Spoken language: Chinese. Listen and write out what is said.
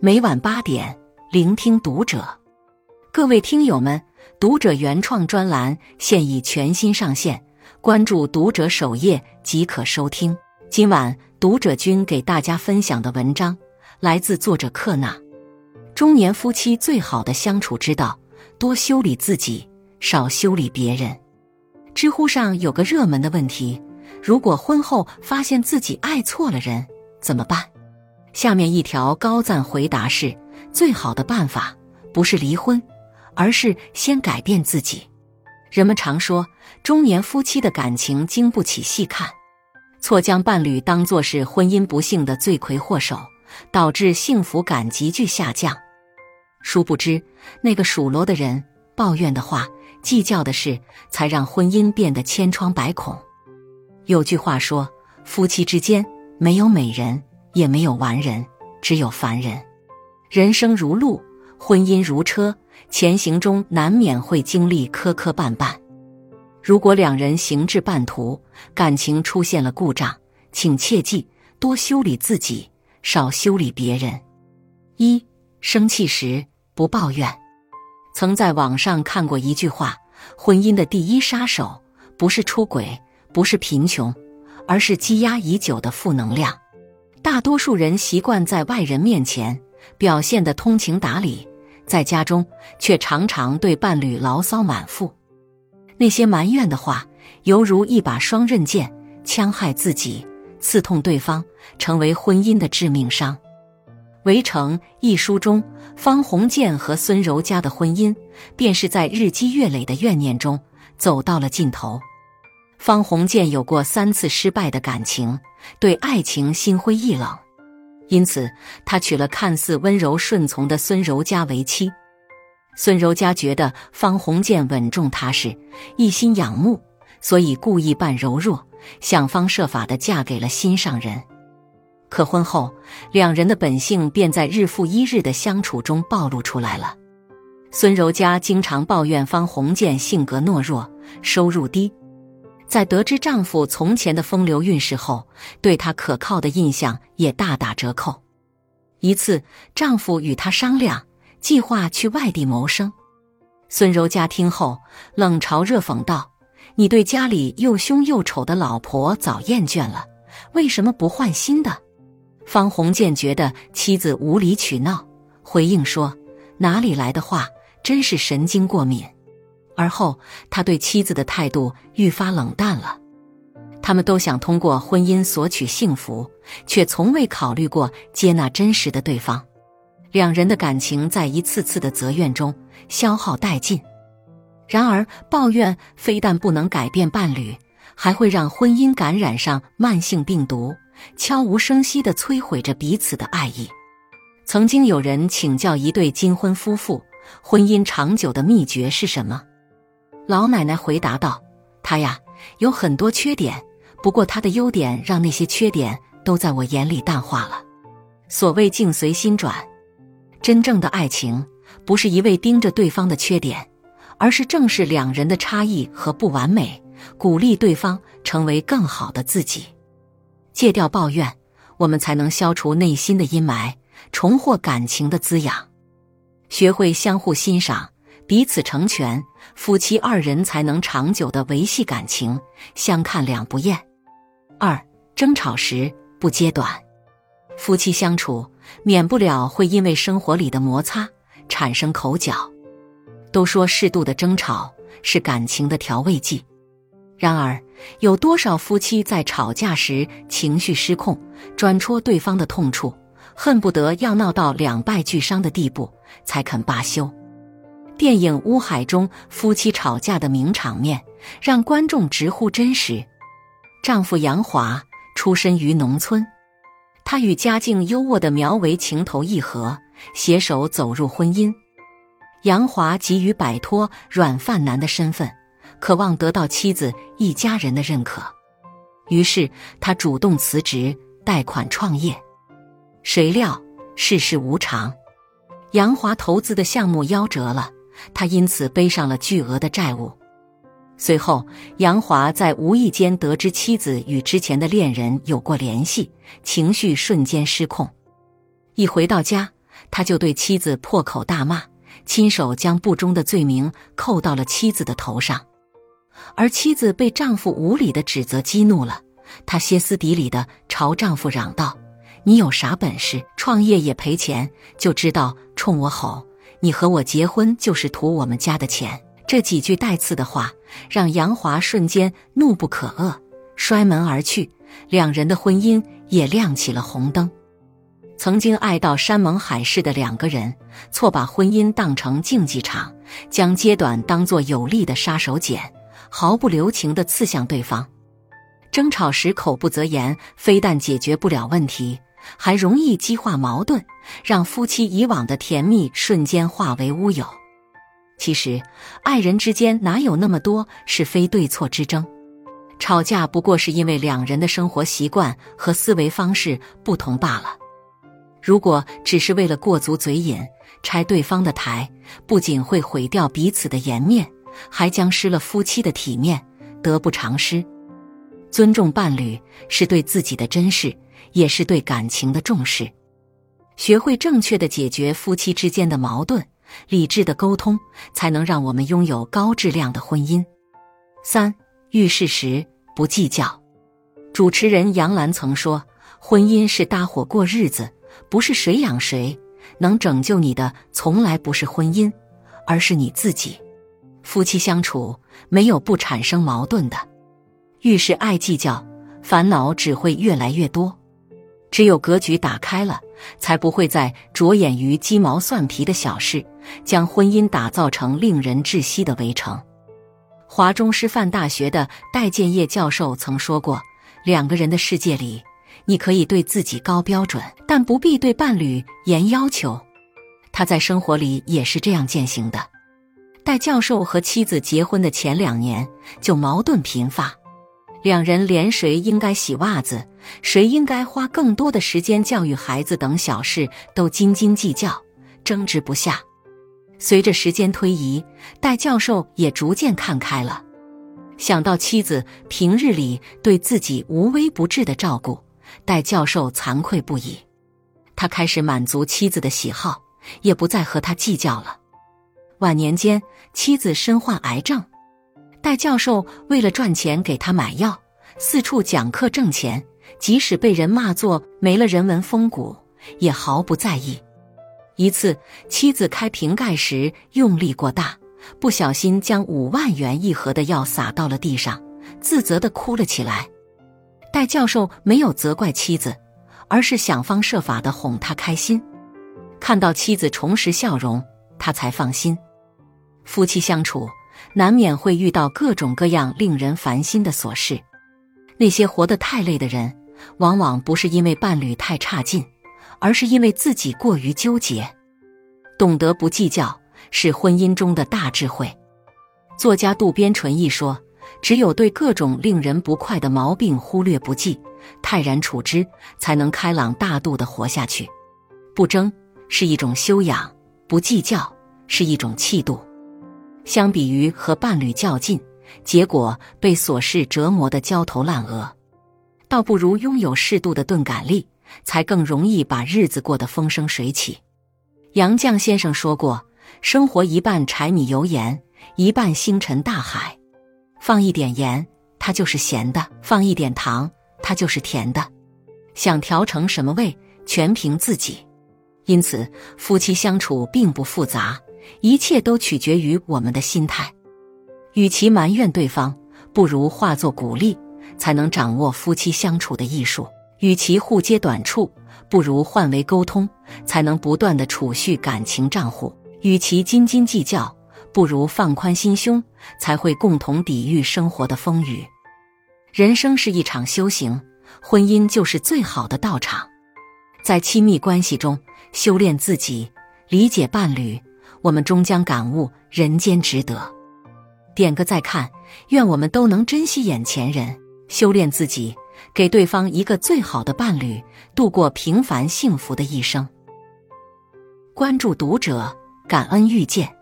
每晚八点，聆听读者。各位听友们，读者原创专栏现已全新上线，关注读者首页即可收听。今晚读者君给大家分享的文章来自作者克纳。中年夫妻最好的相处之道，多修理自己，少修理别人。知乎上有个热门的问题：如果婚后发现自己爱错了人，怎么办？下面一条高赞回答是：最好的办法不是离婚，而是先改变自己。人们常说，中年夫妻的感情经不起细看，错将伴侣当作是婚姻不幸的罪魁祸首，导致幸福感急剧下降。殊不知，那个数落的人、抱怨的话、计较的事，才让婚姻变得千疮百孔。有句话说：“夫妻之间没有美人。”也没有完人，只有凡人。人生如路，婚姻如车，前行中难免会经历磕磕绊绊。如果两人行至半途，感情出现了故障，请切记多修理自己，少修理别人。一生气时不抱怨。曾在网上看过一句话：婚姻的第一杀手不是出轨，不是贫穷，而是积压已久的负能量。大多数人习惯在外人面前表现的通情达理，在家中却常常对伴侣牢骚满腹。那些埋怨的话，犹如一把双刃剑，戕害自己，刺痛对方，成为婚姻的致命伤。《围城》一书中，方鸿渐和孙柔嘉的婚姻，便是在日积月累的怨念中走到了尽头。方鸿渐有过三次失败的感情，对爱情心灰意冷，因此他娶了看似温柔顺从的孙柔嘉为妻。孙柔嘉觉得方鸿渐稳重踏实，一心仰慕，所以故意扮柔弱，想方设法的嫁给了心上人。可婚后，两人的本性便在日复一日的相处中暴露出来了。孙柔嘉经常抱怨方鸿渐性格懦弱，收入低。在得知丈夫从前的风流韵事后，对她可靠的印象也大打折扣。一次，丈夫与她商量，计划去外地谋生。孙柔嘉听后，冷嘲热讽道：“你对家里又凶又丑的老婆早厌倦了，为什么不换新的？”方鸿渐觉得妻子无理取闹，回应说：“哪里来的话，真是神经过敏。”而后，他对妻子的态度愈发冷淡了。他们都想通过婚姻索取幸福，却从未考虑过接纳真实的对方。两人的感情在一次次的责怨中消耗殆尽。然而，抱怨非但不能改变伴侣，还会让婚姻感染上慢性病毒，悄无声息地摧毁着彼此的爱意。曾经有人请教一对金婚夫妇，婚姻长久的秘诀是什么？老奶奶回答道：“他呀，有很多缺点，不过他的优点让那些缺点都在我眼里淡化了。所谓境随心转，真正的爱情不是一味盯着对方的缺点，而是正视两人的差异和不完美，鼓励对方成为更好的自己。戒掉抱怨，我们才能消除内心的阴霾，重获感情的滋养，学会相互欣赏。”彼此成全，夫妻二人才能长久的维系感情，相看两不厌。二争吵时不揭短，夫妻相处免不了会因为生活里的摩擦产生口角。都说适度的争吵是感情的调味剂，然而有多少夫妻在吵架时情绪失控，专戳对方的痛处，恨不得要闹到两败俱伤的地步才肯罢休。电影《乌海》中夫妻吵架的名场面，让观众直呼真实。丈夫杨华出身于农村，他与家境优渥的苗维情投意合，携手走入婚姻。杨华急于摆脱软饭男的身份，渴望得到妻子一家人的认可，于是他主动辞职，贷款创业。谁料世事无常，杨华投资的项目夭折了。他因此背上了巨额的债务。随后，杨华在无意间得知妻子与之前的恋人有过联系，情绪瞬间失控。一回到家，他就对妻子破口大骂，亲手将不忠的罪名扣到了妻子的头上。而妻子被丈夫无理的指责激怒了，她歇斯底里的朝丈夫嚷道：“你有啥本事？创业也赔钱，就知道冲我吼！你和我结婚就是图我们家的钱。”这几句带刺的话，让杨华瞬间怒不可遏，摔门而去。两人的婚姻也亮起了红灯。曾经爱到山盟海誓的两个人，错把婚姻当成竞技场，将揭短当作有力的杀手锏。毫不留情地刺向对方，争吵时口不择言，非但解决不了问题，还容易激化矛盾，让夫妻以往的甜蜜瞬间化为乌有。其实，爱人之间哪有那么多是非对错之争？吵架不过是因为两人的生活习惯和思维方式不同罢了。如果只是为了过足嘴瘾，拆对方的台，不仅会毁掉彼此的颜面。还将失了夫妻的体面，得不偿失。尊重伴侣是对自己的珍视，也是对感情的重视。学会正确的解决夫妻之间的矛盾，理智的沟通，才能让我们拥有高质量的婚姻。三遇事时不计较。主持人杨澜曾说：“婚姻是搭伙过日子，不是谁养谁。能拯救你的，从来不是婚姻，而是你自己。”夫妻相处没有不产生矛盾的，遇事爱计较，烦恼只会越来越多。只有格局打开了，才不会再着眼于鸡毛蒜皮的小事，将婚姻打造成令人窒息的围城。华中师范大学的戴建业教授曾说过：“两个人的世界里，你可以对自己高标准，但不必对伴侣严要求。”他在生活里也是这样践行的。戴教授和妻子结婚的前两年就矛盾频发，两人连谁应该洗袜子、谁应该花更多的时间教育孩子等小事都斤斤计较，争执不下。随着时间推移，戴教授也逐渐看开了。想到妻子平日里对自己无微不至的照顾，戴教授惭愧不已。他开始满足妻子的喜好，也不再和他计较了。晚年间，妻子身患癌症，戴教授为了赚钱给他买药，四处讲课挣钱，即使被人骂作没了人文风骨，也毫不在意。一次，妻子开瓶盖时用力过大，不小心将五万元一盒的药洒到了地上，自责的哭了起来。戴教授没有责怪妻子，而是想方设法的哄她开心。看到妻子重拾笑容，他才放心。夫妻相处难免会遇到各种各样令人烦心的琐事，那些活得太累的人，往往不是因为伴侣太差劲，而是因为自己过于纠结。懂得不计较是婚姻中的大智慧。作家渡边淳一说：“只有对各种令人不快的毛病忽略不计，泰然处之，才能开朗大度的活下去。不争是一种修养，不计较是一种气度。”相比于和伴侣较劲，结果被琐事折磨得焦头烂额，倒不如拥有适度的钝感力，才更容易把日子过得风生水起。杨绛先生说过：“生活一半柴米油盐，一半星辰大海。放一点盐，它就是咸的；放一点糖，它就是甜的。想调成什么味，全凭自己。因此，夫妻相处并不复杂。”一切都取决于我们的心态。与其埋怨对方，不如化作鼓励，才能掌握夫妻相处的艺术；与其互揭短处，不如换为沟通，才能不断的储蓄感情账户；与其斤斤计较，不如放宽心胸，才会共同抵御生活的风雨。人生是一场修行，婚姻就是最好的道场。在亲密关系中修炼自己，理解伴侣。我们终将感悟人间值得。点个再看，愿我们都能珍惜眼前人，修炼自己，给对方一个最好的伴侣，度过平凡幸福的一生。关注读者，感恩遇见。